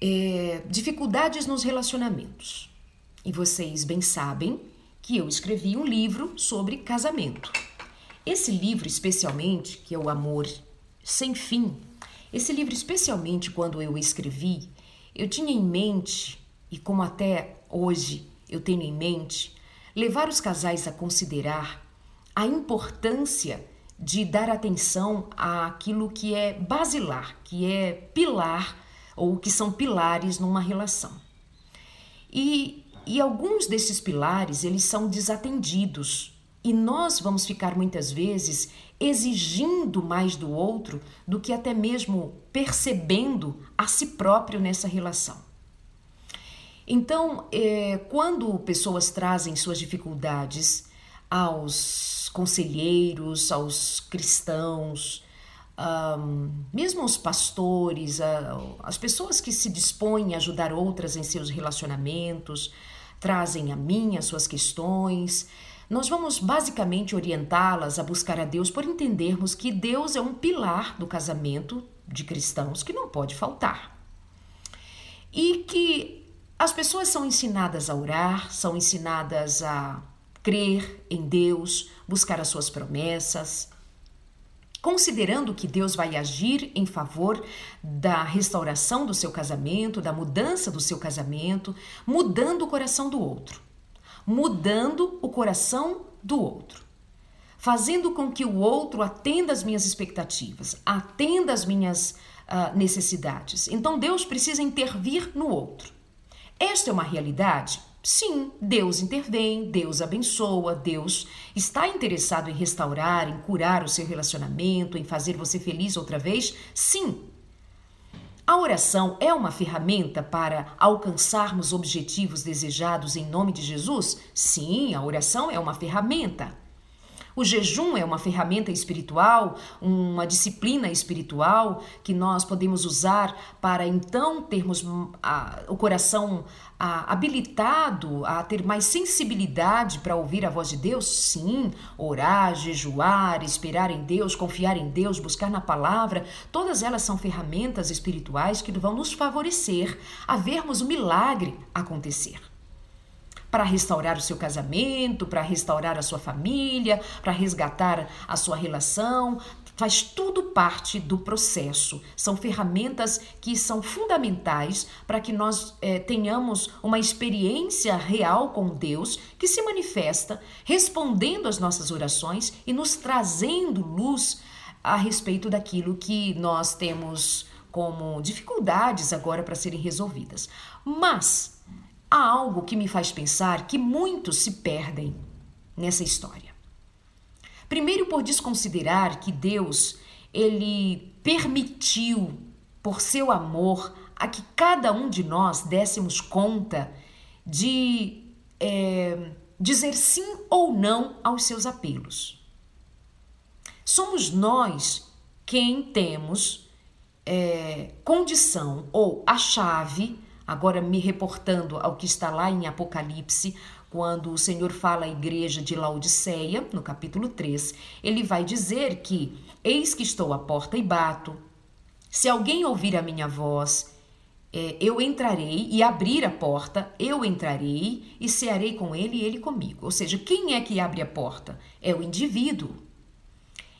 é, dificuldades nos relacionamentos. E vocês bem sabem que eu escrevi um livro sobre casamento. Esse livro, especialmente, que é o Amor Sem Fim, esse livro, especialmente quando eu escrevi, eu tinha em mente, e como até hoje eu tenho em mente, levar os casais a considerar a importância de dar atenção àquilo que é basilar, que é pilar ou que são pilares numa relação. E, e alguns desses pilares eles são desatendidos e nós vamos ficar muitas vezes exigindo mais do outro do que até mesmo percebendo a si próprio nessa relação. Então, é, quando pessoas trazem suas dificuldades aos conselheiros, aos cristãos, um, mesmo os pastores, uh, as pessoas que se dispõem a ajudar outras em seus relacionamentos, trazem a mim as suas questões. Nós vamos basicamente orientá-las a buscar a Deus por entendermos que Deus é um pilar do casamento de cristãos que não pode faltar. E que as pessoas são ensinadas a orar, são ensinadas a crer em Deus, buscar as suas promessas, considerando que Deus vai agir em favor da restauração do seu casamento, da mudança do seu casamento, mudando o coração do outro. Mudando o coração do outro. Fazendo com que o outro atenda às minhas expectativas, atenda às minhas uh, necessidades. Então Deus precisa intervir no outro. Esta é uma realidade Sim, Deus intervém, Deus abençoa, Deus está interessado em restaurar, em curar o seu relacionamento, em fazer você feliz outra vez? Sim. A oração é uma ferramenta para alcançarmos objetivos desejados em nome de Jesus? Sim, a oração é uma ferramenta. O jejum é uma ferramenta espiritual, uma disciplina espiritual que nós podemos usar para então termos a, o coração a, habilitado a ter mais sensibilidade para ouvir a voz de Deus? Sim, orar, jejuar, esperar em Deus, confiar em Deus, buscar na palavra, todas elas são ferramentas espirituais que vão nos favorecer a vermos o milagre acontecer para restaurar o seu casamento, para restaurar a sua família, para resgatar a sua relação. Faz tudo parte do processo. São ferramentas que são fundamentais para que nós é, tenhamos uma experiência real com Deus que se manifesta respondendo às nossas orações e nos trazendo luz a respeito daquilo que nós temos como dificuldades agora para serem resolvidas. Mas há algo que me faz pensar que muitos se perdem nessa história. Primeiro por desconsiderar que Deus ele permitiu por seu amor a que cada um de nós dessemos conta de é, dizer sim ou não aos seus apelos. Somos nós quem temos é, condição ou a chave Agora, me reportando ao que está lá em Apocalipse, quando o Senhor fala à igreja de Laodiceia, no capítulo 3, ele vai dizer que: Eis que estou à porta e bato. Se alguém ouvir a minha voz, é, eu entrarei e abrir a porta, eu entrarei e cearei com ele e ele comigo. Ou seja, quem é que abre a porta? É o indivíduo.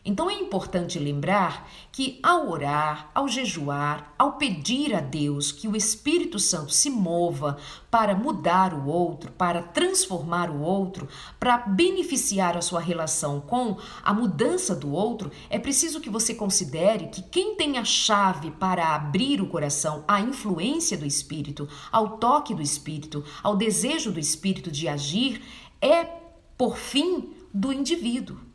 Então é importante lembrar que ao orar, ao jejuar, ao pedir a Deus que o Espírito Santo se mova para mudar o outro, para transformar o outro, para beneficiar a sua relação com a mudança do outro, é preciso que você considere que quem tem a chave para abrir o coração à influência do Espírito, ao toque do Espírito, ao desejo do Espírito de agir, é, por fim, do indivíduo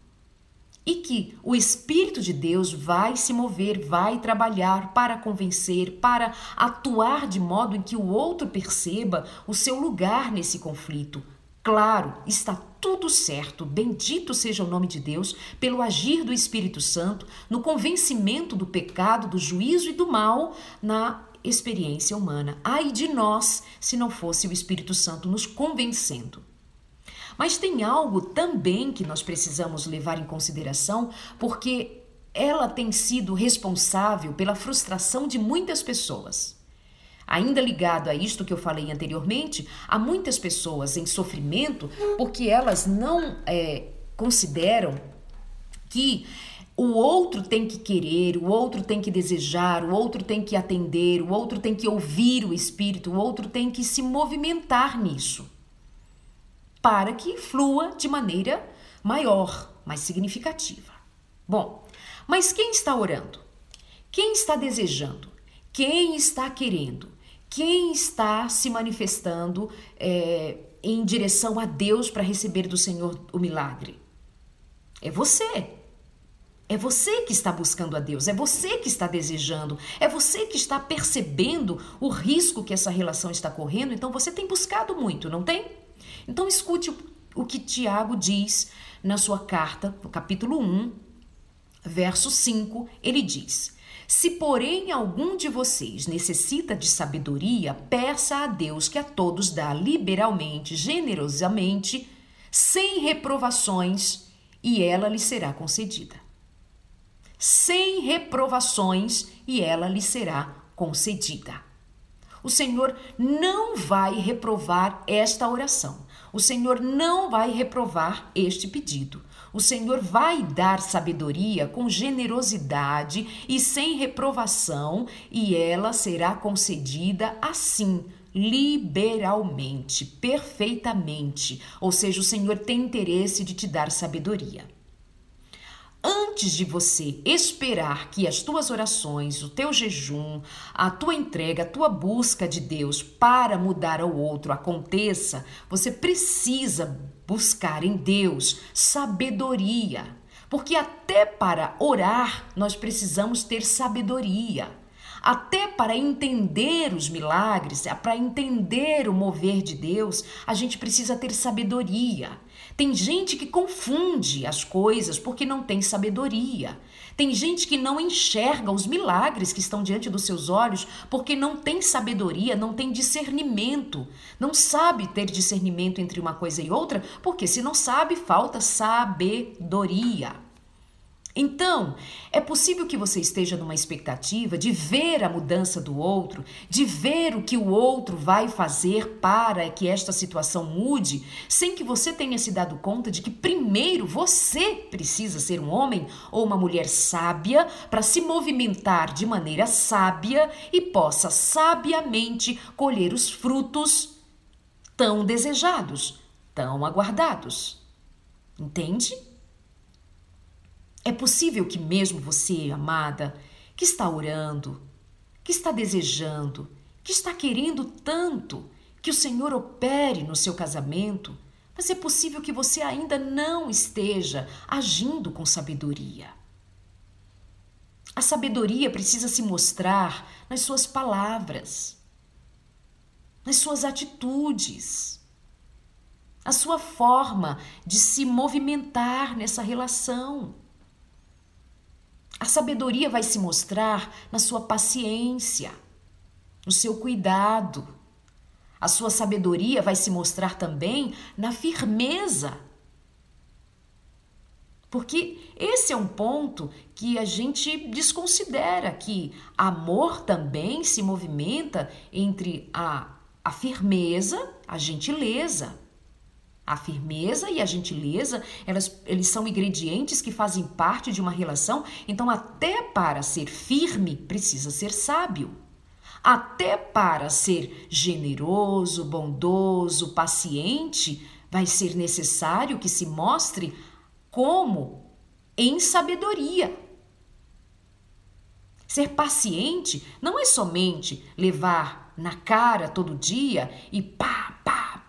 e que o Espírito de Deus vai se mover, vai trabalhar para convencer, para atuar de modo em que o outro perceba o seu lugar nesse conflito. Claro, está tudo certo, bendito seja o nome de Deus, pelo agir do Espírito Santo, no convencimento do pecado, do juízo e do mal na experiência humana. Ai de nós se não fosse o Espírito Santo nos convencendo. Mas tem algo também que nós precisamos levar em consideração, porque ela tem sido responsável pela frustração de muitas pessoas. Ainda ligado a isto que eu falei anteriormente, há muitas pessoas em sofrimento porque elas não é, consideram que o outro tem que querer, o outro tem que desejar, o outro tem que atender, o outro tem que ouvir o Espírito, o outro tem que se movimentar nisso para que flua de maneira maior, mais significativa. Bom, mas quem está orando? Quem está desejando? Quem está querendo? Quem está se manifestando é, em direção a Deus para receber do Senhor o milagre? É você. É você que está buscando a Deus, é você que está desejando, é você que está percebendo o risco que essa relação está correndo, então você tem buscado muito, não tem? Então escute o que Tiago diz na sua carta, no capítulo 1, verso 5, ele diz: Se, porém, algum de vocês necessita de sabedoria, peça a Deus que a todos dá liberalmente, generosamente, sem reprovações, e ela lhe será concedida. Sem reprovações, e ela lhe será concedida. O Senhor não vai reprovar esta oração. O Senhor não vai reprovar este pedido. O Senhor vai dar sabedoria com generosidade e sem reprovação, e ela será concedida assim, liberalmente, perfeitamente. Ou seja, o Senhor tem interesse de te dar sabedoria antes de você esperar que as tuas orações, o teu jejum, a tua entrega, a tua busca de Deus para mudar ao outro aconteça, você precisa buscar em Deus sabedoria. Porque até para orar nós precisamos ter sabedoria. Até para entender os milagres, para entender o mover de Deus, a gente precisa ter sabedoria. Tem gente que confunde as coisas porque não tem sabedoria. Tem gente que não enxerga os milagres que estão diante dos seus olhos porque não tem sabedoria, não tem discernimento. Não sabe ter discernimento entre uma coisa e outra, porque se não sabe, falta sabedoria. Então, é possível que você esteja numa expectativa de ver a mudança do outro, de ver o que o outro vai fazer para que esta situação mude, sem que você tenha se dado conta de que primeiro você precisa ser um homem ou uma mulher sábia para se movimentar de maneira sábia e possa sabiamente colher os frutos tão desejados, tão aguardados. Entende? É possível que, mesmo você, amada, que está orando, que está desejando, que está querendo tanto que o Senhor opere no seu casamento, mas é possível que você ainda não esteja agindo com sabedoria. A sabedoria precisa se mostrar nas suas palavras, nas suas atitudes, a sua forma de se movimentar nessa relação. A sabedoria vai se mostrar na sua paciência, no seu cuidado. A sua sabedoria vai se mostrar também na firmeza. Porque esse é um ponto que a gente desconsidera que amor também se movimenta entre a, a firmeza, a gentileza. A firmeza e a gentileza, elas, eles são ingredientes que fazem parte de uma relação, então até para ser firme precisa ser sábio. Até para ser generoso, bondoso, paciente, vai ser necessário que se mostre como em sabedoria. Ser paciente não é somente levar na cara todo dia e pá, pá,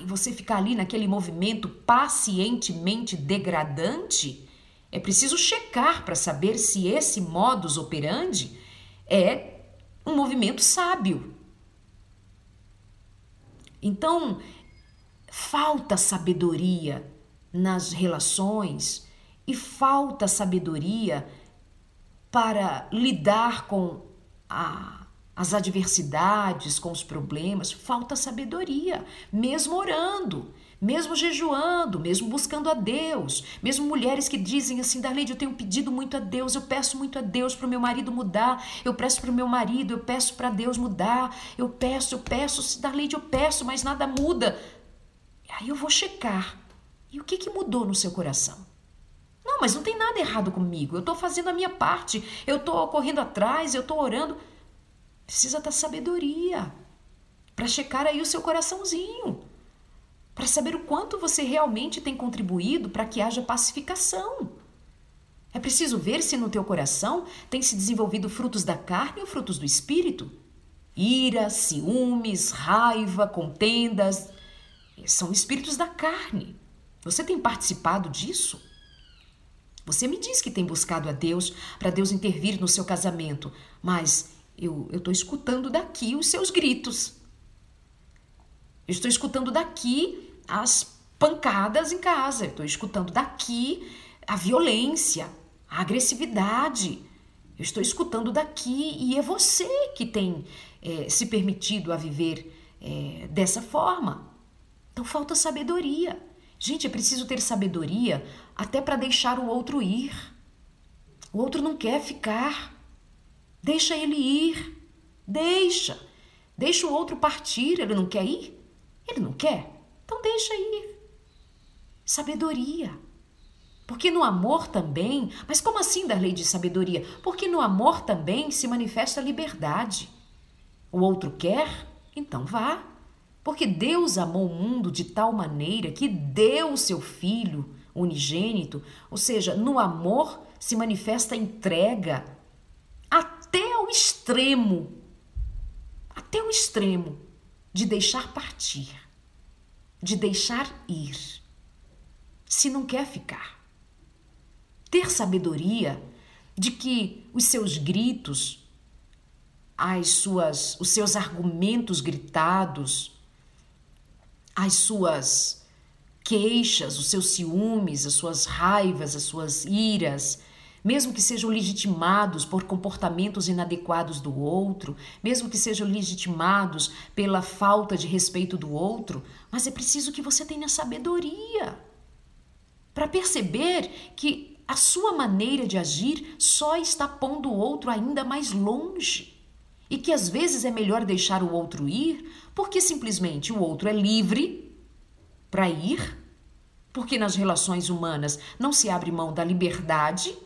e você ficar ali naquele movimento pacientemente degradante, é preciso checar para saber se esse modus operandi é um movimento sábio. Então, falta sabedoria nas relações e falta sabedoria para lidar com a as adversidades, com os problemas, falta sabedoria, mesmo orando, mesmo jejuando, mesmo buscando a Deus, mesmo mulheres que dizem assim, Darleide, eu tenho pedido muito a Deus, eu peço muito a Deus para o meu marido mudar, eu peço para o meu marido, eu peço para Deus mudar, eu peço, eu peço, Darleide, eu peço, mas nada muda. Aí eu vou checar. E o que, que mudou no seu coração? Não, mas não tem nada errado comigo, eu estou fazendo a minha parte, eu estou correndo atrás, eu estou orando. Precisa da sabedoria para checar aí o seu coraçãozinho para saber o quanto você realmente tem contribuído para que haja pacificação. É preciso ver se no teu coração tem se desenvolvido frutos da carne ou frutos do espírito. Ira, ciúmes, raiva, contendas, são espíritos da carne. Você tem participado disso? Você me diz que tem buscado a Deus para Deus intervir no seu casamento, mas eu estou escutando daqui os seus gritos. Eu estou escutando daqui as pancadas em casa, eu estou escutando daqui a violência, a agressividade. Eu estou escutando daqui e é você que tem é, se permitido a viver é, dessa forma. Então falta sabedoria. Gente, é preciso ter sabedoria até para deixar o outro ir. O outro não quer ficar. Deixa ele ir. Deixa. Deixa o outro partir. Ele não quer ir? Ele não quer. Então deixa ir. Sabedoria. Porque no amor também, mas como assim da lei de sabedoria? Porque no amor também se manifesta a liberdade. O outro quer? Então vá. Porque Deus amou o mundo de tal maneira que deu o seu filho unigênito, ou seja, no amor se manifesta a entrega até o extremo, até o extremo de deixar partir de deixar ir, se não quer ficar. Ter sabedoria de que os seus gritos, as suas, os seus argumentos gritados, as suas queixas, os seus ciúmes, as suas raivas, as suas iras, mesmo que sejam legitimados por comportamentos inadequados do outro, mesmo que sejam legitimados pela falta de respeito do outro, mas é preciso que você tenha sabedoria para perceber que a sua maneira de agir só está pondo o outro ainda mais longe. E que às vezes é melhor deixar o outro ir, porque simplesmente o outro é livre para ir, porque nas relações humanas não se abre mão da liberdade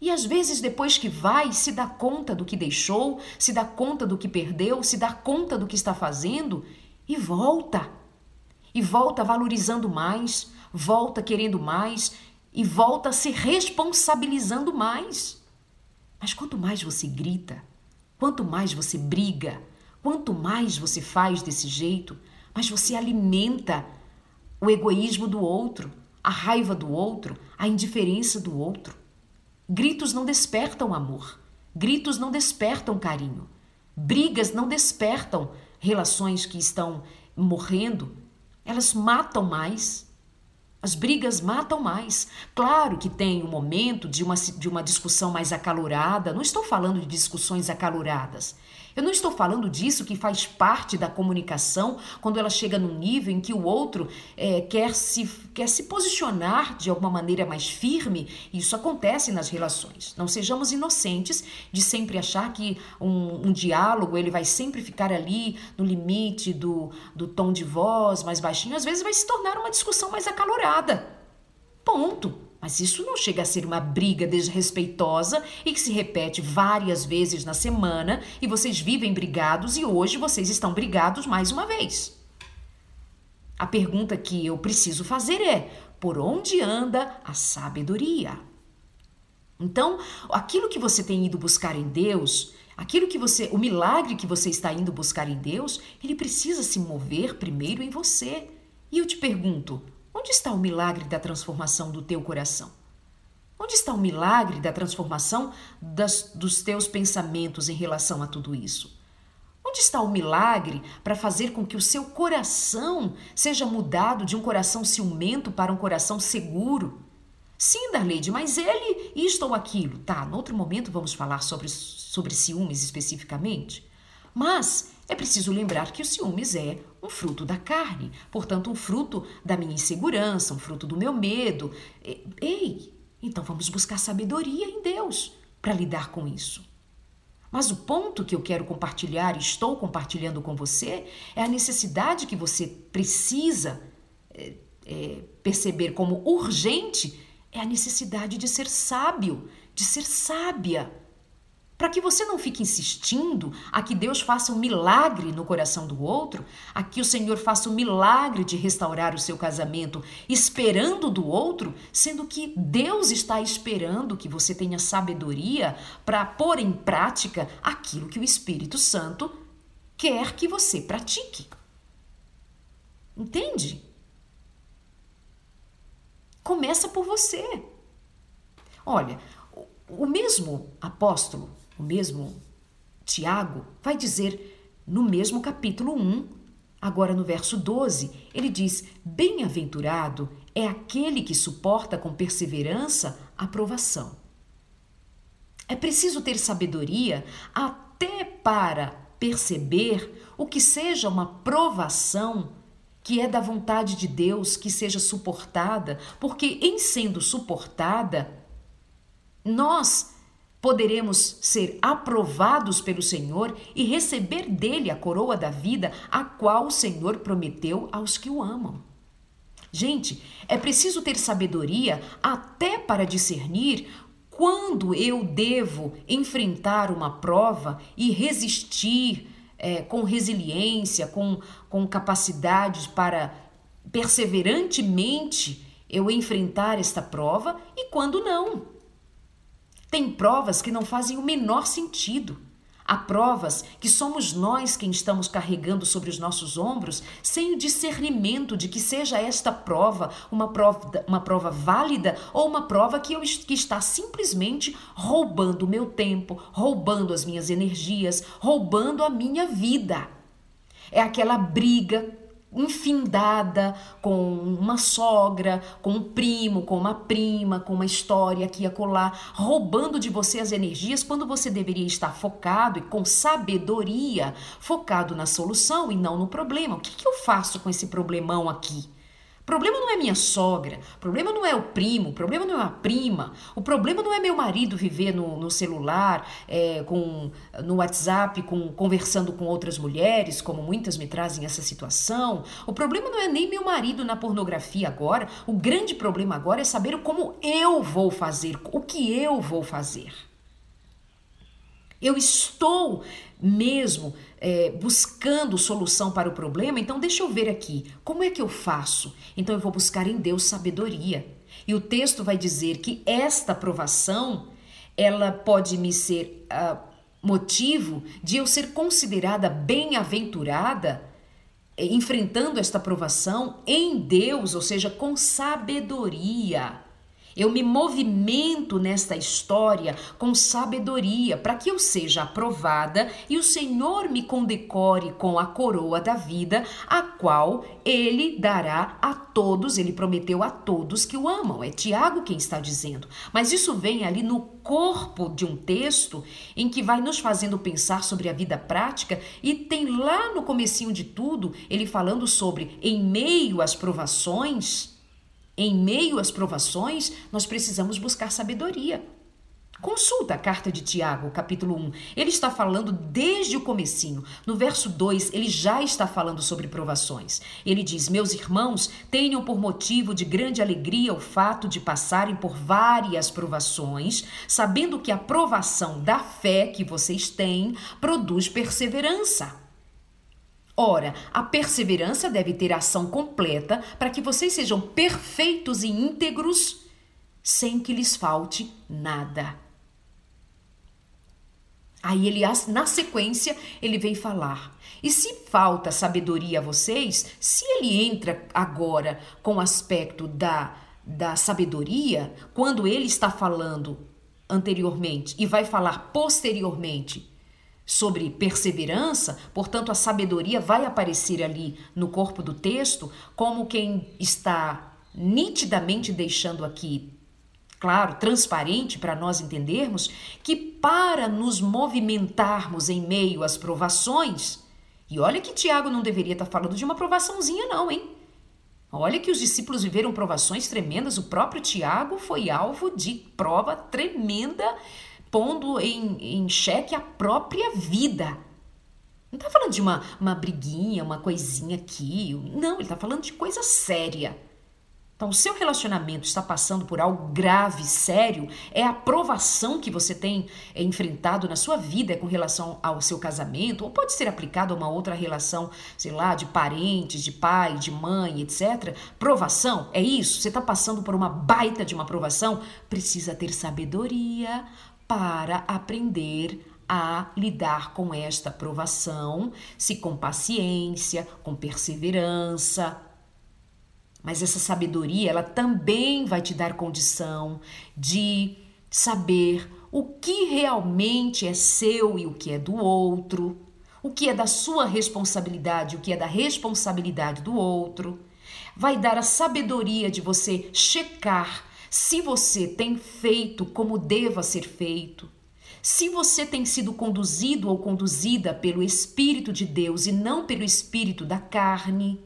e às vezes, depois que vai, se dá conta do que deixou, se dá conta do que perdeu, se dá conta do que está fazendo e volta. E volta valorizando mais, volta querendo mais e volta se responsabilizando mais. Mas quanto mais você grita, quanto mais você briga, quanto mais você faz desse jeito, mais você alimenta o egoísmo do outro, a raiva do outro, a indiferença do outro. Gritos não despertam amor. Gritos não despertam carinho. Brigas não despertam relações que estão morrendo. Elas matam mais. As brigas matam mais. Claro que tem um momento de uma, de uma discussão mais acalorada. Não estou falando de discussões acaloradas. Eu não estou falando disso que faz parte da comunicação quando ela chega num nível em que o outro é, quer, se, quer se posicionar de alguma maneira mais firme. Isso acontece nas relações. Não sejamos inocentes de sempre achar que um, um diálogo ele vai sempre ficar ali no limite do, do tom de voz mais baixinho. Às vezes vai se tornar uma discussão mais acalorada. Ponto. Mas isso não chega a ser uma briga desrespeitosa e que se repete várias vezes na semana e vocês vivem brigados e hoje vocês estão brigados mais uma vez. A pergunta que eu preciso fazer é: por onde anda a sabedoria? Então, aquilo que você tem ido buscar em Deus, aquilo que você, o milagre que você está indo buscar em Deus, ele precisa se mover primeiro em você. E eu te pergunto, Onde está o milagre da transformação do teu coração? Onde está o milagre da transformação das, dos teus pensamentos em relação a tudo isso? Onde está o milagre para fazer com que o seu coração seja mudado de um coração ciumento para um coração seguro? Sim, Darleide, mas ele isto ou aquilo. Tá, no outro momento vamos falar sobre, sobre ciúmes especificamente. Mas É preciso lembrar que o ciúmes é um fruto da carne, portanto, um fruto da minha insegurança, um fruto do meu medo. Ei, então vamos buscar sabedoria em Deus para lidar com isso. Mas o ponto que eu quero compartilhar e estou compartilhando com você é a necessidade que você precisa é, é, perceber como urgente é a necessidade de ser sábio, de ser sábia para que você não fique insistindo a que Deus faça um milagre no coração do outro, a que o Senhor faça um milagre de restaurar o seu casamento, esperando do outro, sendo que Deus está esperando que você tenha sabedoria para pôr em prática aquilo que o Espírito Santo quer que você pratique. Entende? Começa por você. Olha, o mesmo apóstolo o mesmo Tiago vai dizer no mesmo capítulo 1, agora no verso 12, ele diz: Bem-aventurado é aquele que suporta com perseverança a provação. É preciso ter sabedoria até para perceber o que seja uma provação que é da vontade de Deus que seja suportada, porque em sendo suportada, nós Poderemos ser aprovados pelo Senhor e receber dele a coroa da vida, a qual o Senhor prometeu aos que o amam. Gente, é preciso ter sabedoria até para discernir quando eu devo enfrentar uma prova e resistir é, com resiliência, com, com capacidade para perseverantemente eu enfrentar esta prova e quando não. Tem provas que não fazem o menor sentido. Há provas que somos nós quem estamos carregando sobre os nossos ombros sem o discernimento de que seja esta prova uma prova, uma prova válida ou uma prova que, eu, que está simplesmente roubando o meu tempo, roubando as minhas energias, roubando a minha vida. É aquela briga infindada com uma sogra, com um primo, com uma prima, com uma história aqui e acolá, roubando de você as energias quando você deveria estar focado e com sabedoria, focado na solução e não no problema. O que, que eu faço com esse problemão aqui? Problema não é minha sogra, o problema não é o primo, o problema não é a prima, o problema não é meu marido viver no, no celular, é, com, no WhatsApp, com, conversando com outras mulheres, como muitas me trazem essa situação. O problema não é nem meu marido na pornografia agora. O grande problema agora é saber como eu vou fazer, o que eu vou fazer. Eu estou mesmo é, buscando solução para o problema, então deixa eu ver aqui, como é que eu faço? Então eu vou buscar em Deus sabedoria. E o texto vai dizer que esta aprovação, ela pode me ser uh, motivo de eu ser considerada bem-aventurada é, enfrentando esta aprovação em Deus, ou seja, com sabedoria. Eu me movimento nesta história com sabedoria para que eu seja aprovada e o Senhor me condecore com a coroa da vida, a qual ele dará a todos, ele prometeu a todos que o amam. É Tiago quem está dizendo. Mas isso vem ali no corpo de um texto em que vai nos fazendo pensar sobre a vida prática e tem lá no comecinho de tudo ele falando sobre em meio às provações, em meio às provações, nós precisamos buscar sabedoria. Consulta a carta de Tiago, capítulo 1. Ele está falando desde o comecinho. No verso 2, ele já está falando sobre provações. Ele diz: "Meus irmãos, tenham por motivo de grande alegria o fato de passarem por várias provações, sabendo que a provação da fé que vocês têm produz perseverança." Ora, a perseverança deve ter ação completa para que vocês sejam perfeitos e íntegros, sem que lhes falte nada. Aí ele, na sequência, ele vem falar. E se falta sabedoria a vocês, se ele entra agora com o aspecto da, da sabedoria, quando ele está falando anteriormente e vai falar posteriormente sobre perseverança, portanto, a sabedoria vai aparecer ali no corpo do texto como quem está nitidamente deixando aqui claro, transparente para nós entendermos que para nos movimentarmos em meio às provações, E olha que Tiago não deveria estar falando de uma provaçãozinha, não, hein? Olha que os discípulos viveram provações tremendas. O próprio Tiago foi alvo de prova tremenda, pondo em, em xeque a própria vida. Não está falando de uma, uma briguinha, uma coisinha aqui. Não, ele está falando de coisa séria. Então, o seu relacionamento está passando por algo grave, sério, é a provação que você tem enfrentado na sua vida com relação ao seu casamento, ou pode ser aplicado a uma outra relação, sei lá, de parentes, de pai, de mãe, etc. Provação, é isso? Você está passando por uma baita de uma provação? Precisa ter sabedoria para aprender a lidar com esta provação, se com paciência, com perseverança, mas essa sabedoria, ela também vai te dar condição de saber o que realmente é seu e o que é do outro, o que é da sua responsabilidade, o que é da responsabilidade do outro. Vai dar a sabedoria de você checar se você tem feito como deva ser feito, se você tem sido conduzido ou conduzida pelo Espírito de Deus e não pelo Espírito da carne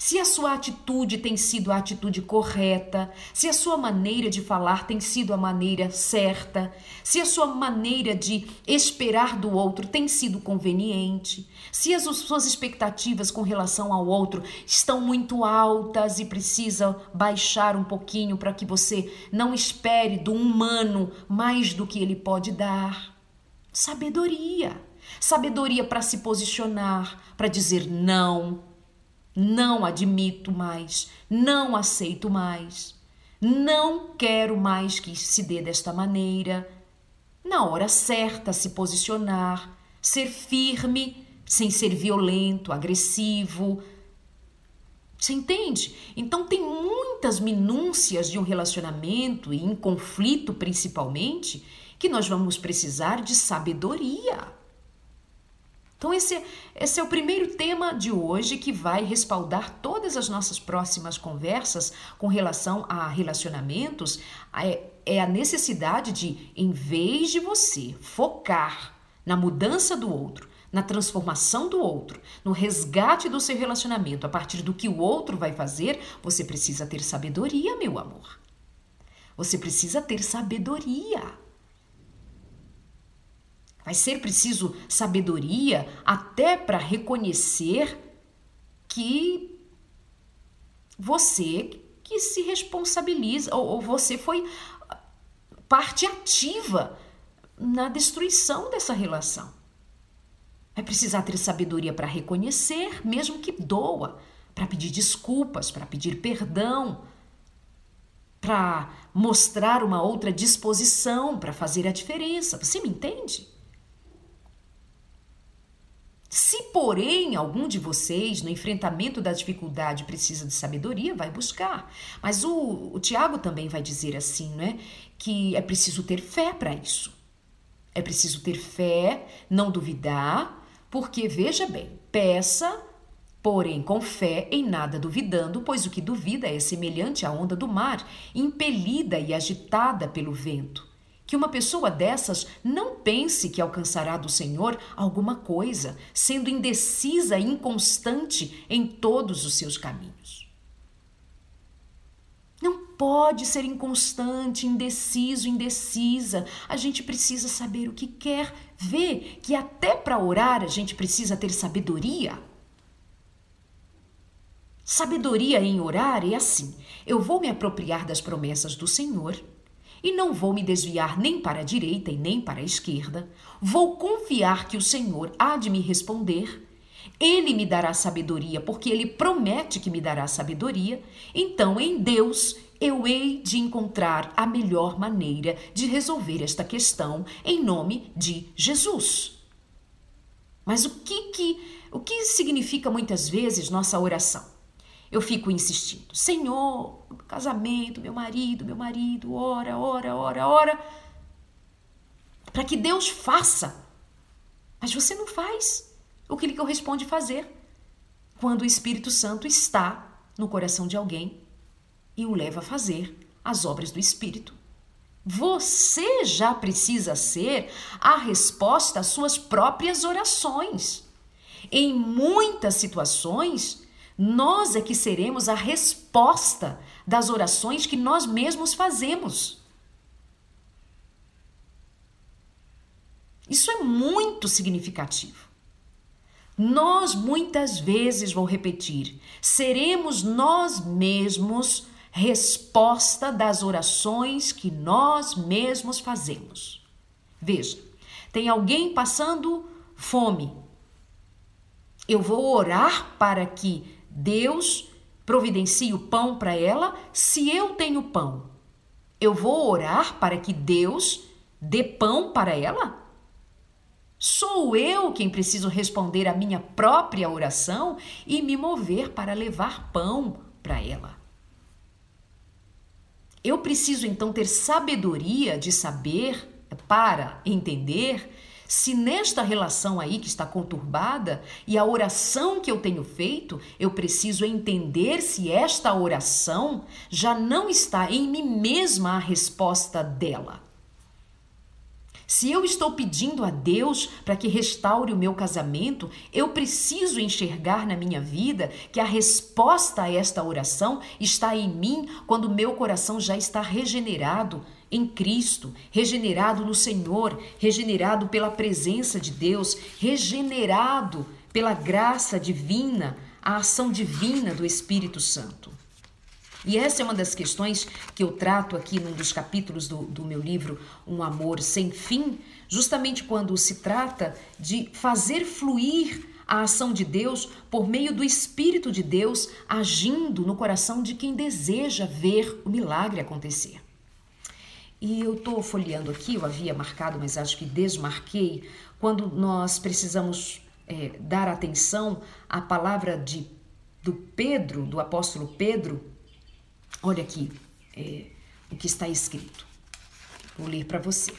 se a sua atitude tem sido a atitude correta, se a sua maneira de falar tem sido a maneira certa, se a sua maneira de esperar do outro tem sido conveniente, se as suas expectativas com relação ao outro estão muito altas e precisa baixar um pouquinho para que você não espere do humano mais do que ele pode dar. Sabedoria. Sabedoria para se posicionar, para dizer não, não admito mais, não aceito mais, não quero mais que se dê desta maneira. Na hora certa, se posicionar, ser firme, sem ser violento, agressivo. Você entende? Então, tem muitas minúcias de um relacionamento e em conflito principalmente que nós vamos precisar de sabedoria. Então, esse, esse é o primeiro tema de hoje que vai respaldar todas as nossas próximas conversas com relação a relacionamentos. É, é a necessidade de, em vez de você focar na mudança do outro, na transformação do outro, no resgate do seu relacionamento a partir do que o outro vai fazer, você precisa ter sabedoria, meu amor. Você precisa ter sabedoria. Vai ser preciso sabedoria até para reconhecer que você que se responsabiliza ou, ou você foi parte ativa na destruição dessa relação. Vai precisar ter sabedoria para reconhecer, mesmo que doa, para pedir desculpas, para pedir perdão, para mostrar uma outra disposição para fazer a diferença. Você me entende? Se, porém, algum de vocês, no enfrentamento da dificuldade, precisa de sabedoria, vai buscar. Mas o, o Tiago também vai dizer assim, né? Que é preciso ter fé para isso. É preciso ter fé, não duvidar, porque, veja bem, peça, porém com fé, em nada duvidando, pois o que duvida é semelhante à onda do mar, impelida e agitada pelo vento que uma pessoa dessas não pense que alcançará do Senhor alguma coisa, sendo indecisa e inconstante em todos os seus caminhos. Não pode ser inconstante, indeciso, indecisa. A gente precisa saber o que quer, ver que até para orar a gente precisa ter sabedoria. Sabedoria em orar é assim: eu vou me apropriar das promessas do Senhor e não vou me desviar nem para a direita e nem para a esquerda. Vou confiar que o Senhor há de me responder. Ele me dará sabedoria, porque ele promete que me dará sabedoria. Então, em Deus, eu hei de encontrar a melhor maneira de resolver esta questão em nome de Jesus. Mas o que que o que significa muitas vezes nossa oração? Eu fico insistindo: Senhor, casamento, meu marido, meu marido, ora, ora, ora, ora. Para que Deus faça. Mas você não faz o que lhe corresponde fazer quando o Espírito Santo está no coração de alguém e o leva a fazer as obras do Espírito. Você já precisa ser a resposta às suas próprias orações. em muitas situações, nós é que seremos a resposta das orações que nós mesmos fazemos. Isso é muito significativo. Nós muitas vezes, vou repetir, seremos nós mesmos resposta das orações que nós mesmos fazemos. Veja, tem alguém passando fome. Eu vou orar para que Deus providencie o pão para ela se eu tenho pão. Eu vou orar para que Deus dê pão para ela? Sou eu quem preciso responder a minha própria oração e me mover para levar pão para ela. Eu preciso então ter sabedoria de saber para entender se nesta relação aí que está conturbada e a oração que eu tenho feito, eu preciso entender se esta oração já não está em mim mesma a resposta dela. Se eu estou pedindo a Deus para que restaure o meu casamento, eu preciso enxergar na minha vida que a resposta a esta oração está em mim quando meu coração já está regenerado em Cristo, regenerado no Senhor, regenerado pela presença de Deus, regenerado pela graça divina, a ação divina do Espírito Santo. E essa é uma das questões que eu trato aqui num dos capítulos do, do meu livro Um Amor Sem Fim, justamente quando se trata de fazer fluir a ação de Deus por meio do Espírito de Deus agindo no coração de quem deseja ver o milagre acontecer. E eu estou folheando aqui, eu havia marcado, mas acho que desmarquei, quando nós precisamos é, dar atenção à palavra de, do Pedro, do apóstolo Pedro, Olha aqui é, o que está escrito. Vou ler para você.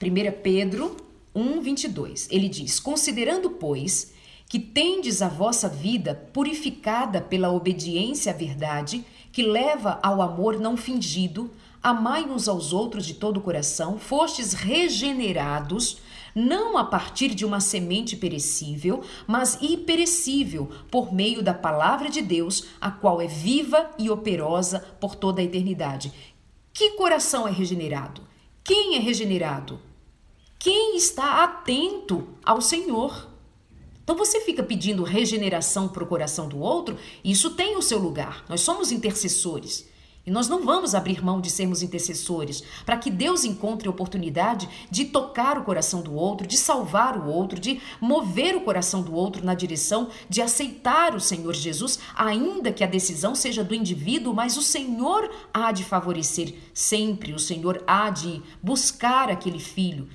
1 Pedro 1, 22. Ele diz: Considerando, pois, que tendes a vossa vida purificada pela obediência à verdade, que leva ao amor não fingido, amai uns aos outros de todo o coração, fostes regenerados não a partir de uma semente perecível, mas imperecível, por meio da palavra de Deus, a qual é viva e operosa por toda a eternidade. Que coração é regenerado? Quem é regenerado? Quem está atento ao Senhor. Então você fica pedindo regeneração para o coração do outro, isso tem o seu lugar. Nós somos intercessores. E nós não vamos abrir mão de sermos intercessores para que Deus encontre oportunidade de tocar o coração do outro, de salvar o outro, de mover o coração do outro na direção de aceitar o Senhor Jesus, ainda que a decisão seja do indivíduo, mas o Senhor há de favorecer. Sempre, o Senhor há de buscar aquele filho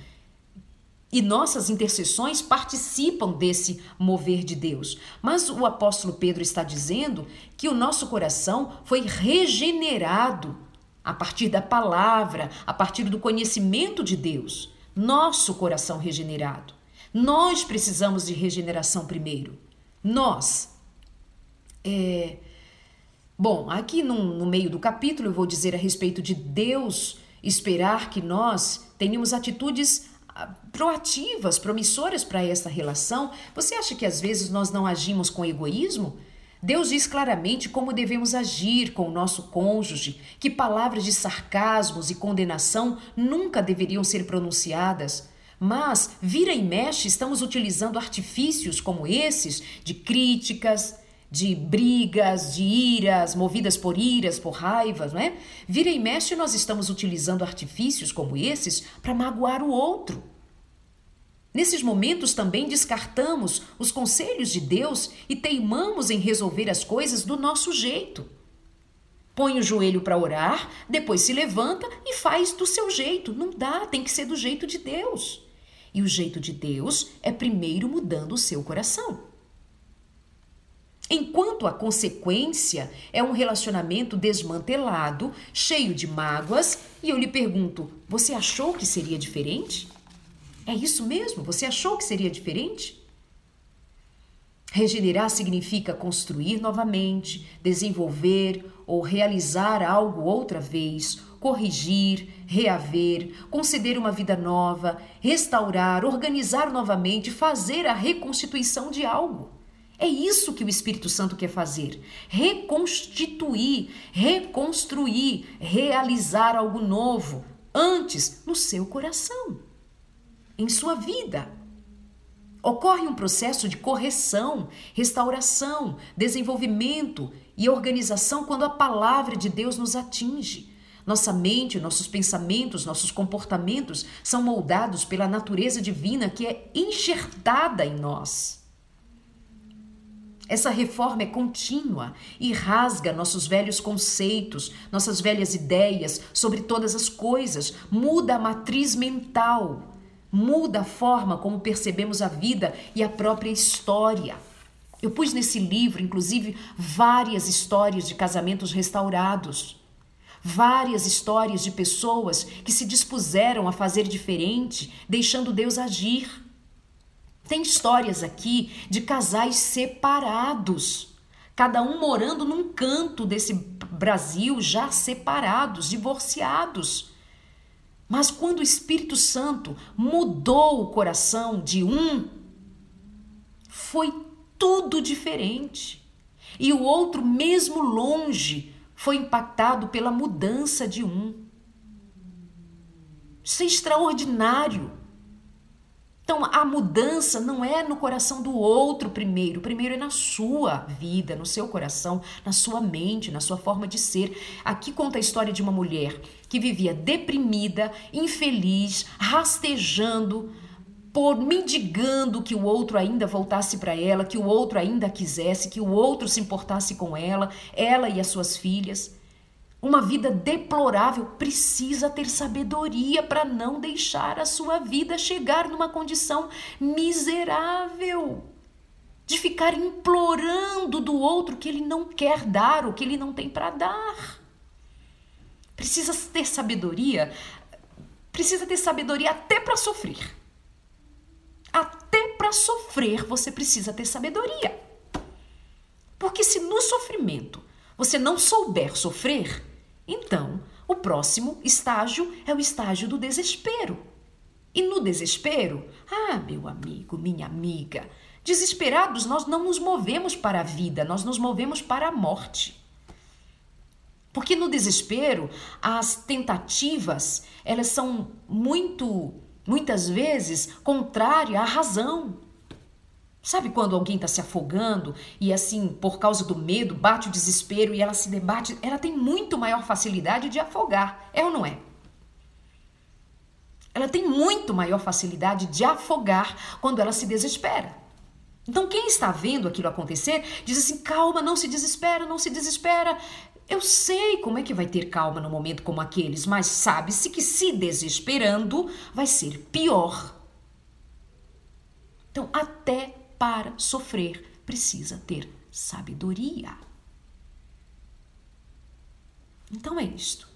e nossas intercessões participam desse mover de Deus. Mas o apóstolo Pedro está dizendo que o nosso coração foi regenerado a partir da palavra, a partir do conhecimento de Deus. Nosso coração regenerado. Nós precisamos de regeneração primeiro. Nós. É... Bom, aqui no, no meio do capítulo eu vou dizer a respeito de Deus esperar que nós tenhamos atitudes proativas, promissoras para essa relação, você acha que às vezes nós não agimos com egoísmo? Deus diz claramente como devemos agir com o nosso cônjuge, que palavras de sarcasmos e condenação nunca deveriam ser pronunciadas. Mas, vira e mexe, estamos utilizando artifícios como esses de críticas, de brigas, de iras, movidas por iras, por raivas, não é? Vira e mexe, nós estamos utilizando artifícios como esses para magoar o outro. Nesses momentos também descartamos os conselhos de Deus e teimamos em resolver as coisas do nosso jeito. Põe o joelho para orar, depois se levanta e faz do seu jeito. Não dá, tem que ser do jeito de Deus. E o jeito de Deus é primeiro mudando o seu coração. Enquanto a consequência é um relacionamento desmantelado, cheio de mágoas, e eu lhe pergunto: você achou que seria diferente? É isso mesmo? Você achou que seria diferente? Regenerar significa construir novamente, desenvolver ou realizar algo outra vez, corrigir, reaver, conceder uma vida nova, restaurar, organizar novamente, fazer a reconstituição de algo. É isso que o Espírito Santo quer fazer: reconstituir, reconstruir, realizar algo novo, antes no seu coração, em sua vida. Ocorre um processo de correção, restauração, desenvolvimento e organização quando a palavra de Deus nos atinge. Nossa mente, nossos pensamentos, nossos comportamentos são moldados pela natureza divina que é enxertada em nós. Essa reforma é contínua e rasga nossos velhos conceitos, nossas velhas ideias sobre todas as coisas, muda a matriz mental, muda a forma como percebemos a vida e a própria história. Eu pus nesse livro, inclusive, várias histórias de casamentos restaurados várias histórias de pessoas que se dispuseram a fazer diferente, deixando Deus agir. Tem histórias aqui de casais separados, cada um morando num canto desse Brasil, já separados, divorciados. Mas quando o Espírito Santo mudou o coração de um, foi tudo diferente. E o outro, mesmo longe, foi impactado pela mudança de um. Isso é extraordinário. Então, a mudança não é no coração do outro primeiro, primeiro é na sua vida, no seu coração, na sua mente, na sua forma de ser. Aqui conta a história de uma mulher que vivia deprimida, infeliz, rastejando, por mendigando que o outro ainda voltasse para ela, que o outro ainda quisesse, que o outro se importasse com ela, ela e as suas filhas. Uma vida deplorável precisa ter sabedoria para não deixar a sua vida chegar numa condição miserável. De ficar implorando do outro que ele não quer dar, o que ele não tem para dar. Precisa ter sabedoria, precisa ter sabedoria até para sofrer. Até para sofrer você precisa ter sabedoria. Porque se no sofrimento você não souber sofrer, então o próximo estágio é o estágio do desespero. E no desespero, ah, meu amigo, minha amiga, desesperados nós não nos movemos para a vida, nós nos movemos para a morte. Porque no desespero, as tentativas, elas são muito muitas vezes contrária à razão. Sabe quando alguém está se afogando e assim, por causa do medo, bate o desespero e ela se debate? Ela tem muito maior facilidade de afogar, é ou não é? Ela tem muito maior facilidade de afogar quando ela se desespera. Então, quem está vendo aquilo acontecer diz assim: calma, não se desespera, não se desespera. Eu sei como é que vai ter calma no momento como aqueles, mas sabe-se que se desesperando vai ser pior. Então, até para sofrer precisa ter sabedoria. Então é isto.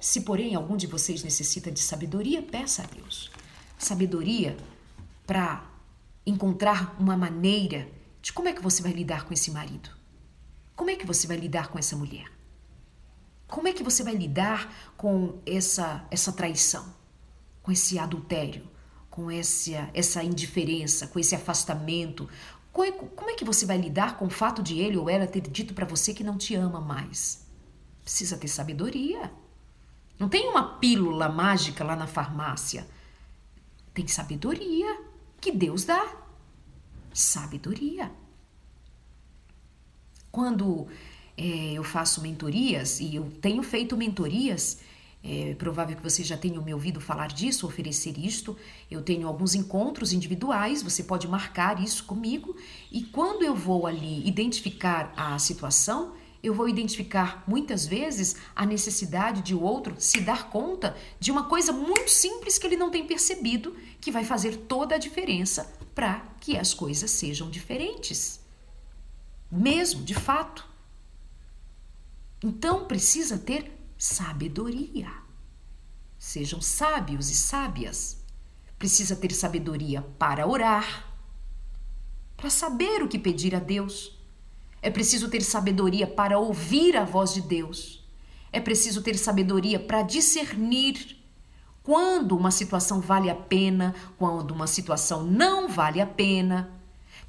Se, porém, algum de vocês necessita de sabedoria, peça a Deus. Sabedoria para encontrar uma maneira de como é que você vai lidar com esse marido. Como é que você vai lidar com essa mulher? Como é que você vai lidar com essa, essa traição, com esse adultério, com essa, essa indiferença, com esse afastamento? É, como é que você vai lidar com o fato de ele ou ela ter dito para você que não te ama mais? Precisa ter sabedoria. Não tem uma pílula mágica lá na farmácia. Tem sabedoria que Deus dá. Sabedoria. Quando é, eu faço mentorias e eu tenho feito mentorias. É provável que você já tenha me ouvido falar disso, oferecer isto. Eu tenho alguns encontros individuais, você pode marcar isso comigo. E quando eu vou ali identificar a situação, eu vou identificar muitas vezes a necessidade de o outro se dar conta de uma coisa muito simples que ele não tem percebido, que vai fazer toda a diferença para que as coisas sejam diferentes. Mesmo, de fato. Então precisa ter sabedoria. Sejam sábios e sábias. Precisa ter sabedoria para orar, para saber o que pedir a Deus. É preciso ter sabedoria para ouvir a voz de Deus. É preciso ter sabedoria para discernir quando uma situação vale a pena, quando uma situação não vale a pena.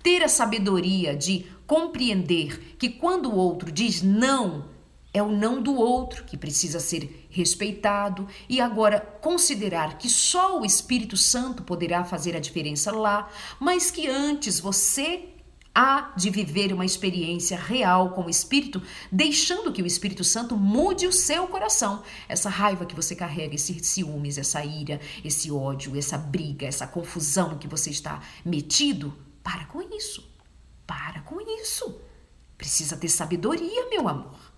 Ter a sabedoria de compreender que quando o outro diz não, é o não do outro que precisa ser respeitado e agora considerar que só o Espírito Santo poderá fazer a diferença lá, mas que antes você há de viver uma experiência real com o Espírito, deixando que o Espírito Santo mude o seu coração. Essa raiva que você carrega, esses ciúmes, essa ira, esse ódio, essa briga, essa confusão que você está metido, para com isso. Para com isso. Precisa ter sabedoria, meu amor.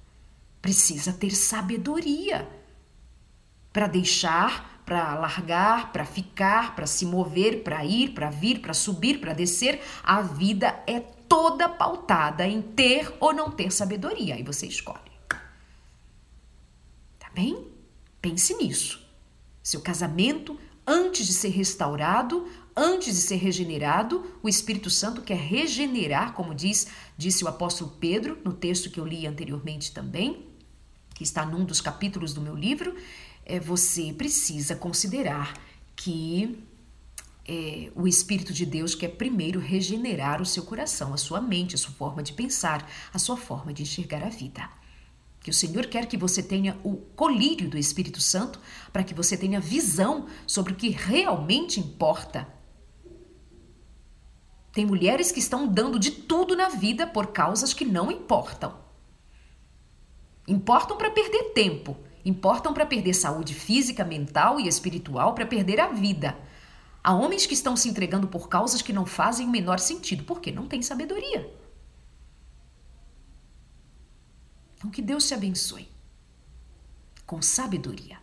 Precisa ter sabedoria para deixar, para largar, para ficar, para se mover, para ir, para vir, para subir, para descer. A vida é toda pautada em ter ou não ter sabedoria. Aí você escolhe. Tá bem? Pense nisso. Seu casamento, antes de ser restaurado, antes de ser regenerado, o Espírito Santo quer regenerar, como diz, disse o apóstolo Pedro no texto que eu li anteriormente também, que está num dos capítulos do meu livro. É, você precisa considerar que é, o Espírito de Deus quer primeiro regenerar o seu coração, a sua mente, a sua forma de pensar, a sua forma de enxergar a vida. Que o Senhor quer que você tenha o colírio do Espírito Santo para que você tenha visão sobre o que realmente importa tem mulheres que estão dando de tudo na vida por causas que não importam. Importam para perder tempo, importam para perder saúde física, mental e espiritual, para perder a vida. Há homens que estão se entregando por causas que não fazem o menor sentido, porque não tem sabedoria. Então, que Deus te abençoe com sabedoria.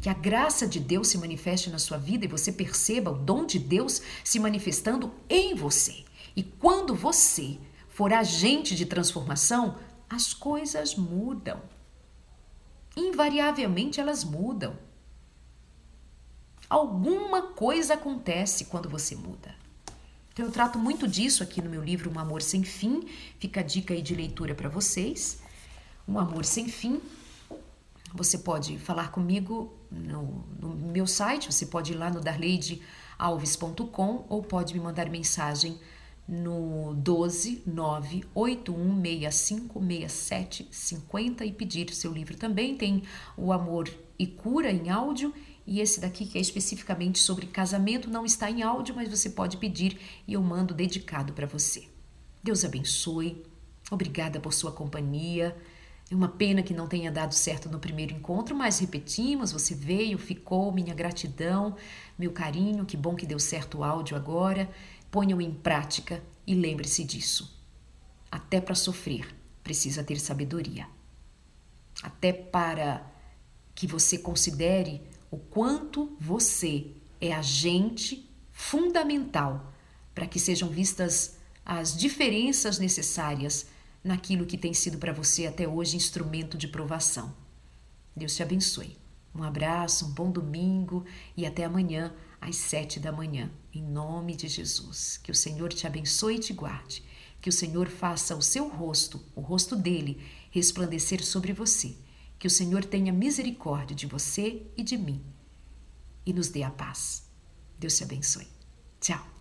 Que a graça de Deus se manifeste na sua vida e você perceba o dom de Deus se manifestando em você. E quando você for agente de transformação, as coisas mudam. Invariavelmente elas mudam. Alguma coisa acontece quando você muda. Então eu trato muito disso aqui no meu livro Um Amor Sem Fim. Fica a dica aí de leitura para vocês. Um Amor Sem Fim. Você pode falar comigo no, no, meu site, você pode ir lá no darleidealves.com ou pode me mandar mensagem no 12 981656750 e pedir o seu livro também. Tem o Amor e Cura em áudio e esse daqui que é especificamente sobre casamento não está em áudio, mas você pode pedir e eu mando dedicado para você. Deus abençoe. Obrigada por sua companhia. É uma pena que não tenha dado certo no primeiro encontro, mas repetimos, você veio, ficou, minha gratidão, meu carinho, que bom que deu certo o áudio agora. Ponham em prática e lembre-se disso. Até para sofrer precisa ter sabedoria. Até para que você considere o quanto você é agente fundamental para que sejam vistas as diferenças necessárias naquilo que tem sido para você até hoje instrumento de provação. Deus te abençoe. Um abraço, um bom domingo e até amanhã às sete da manhã, em nome de Jesus. Que o Senhor te abençoe e te guarde. Que o Senhor faça o seu rosto, o rosto dele, resplandecer sobre você. Que o Senhor tenha misericórdia de você e de mim e nos dê a paz. Deus te abençoe. Tchau.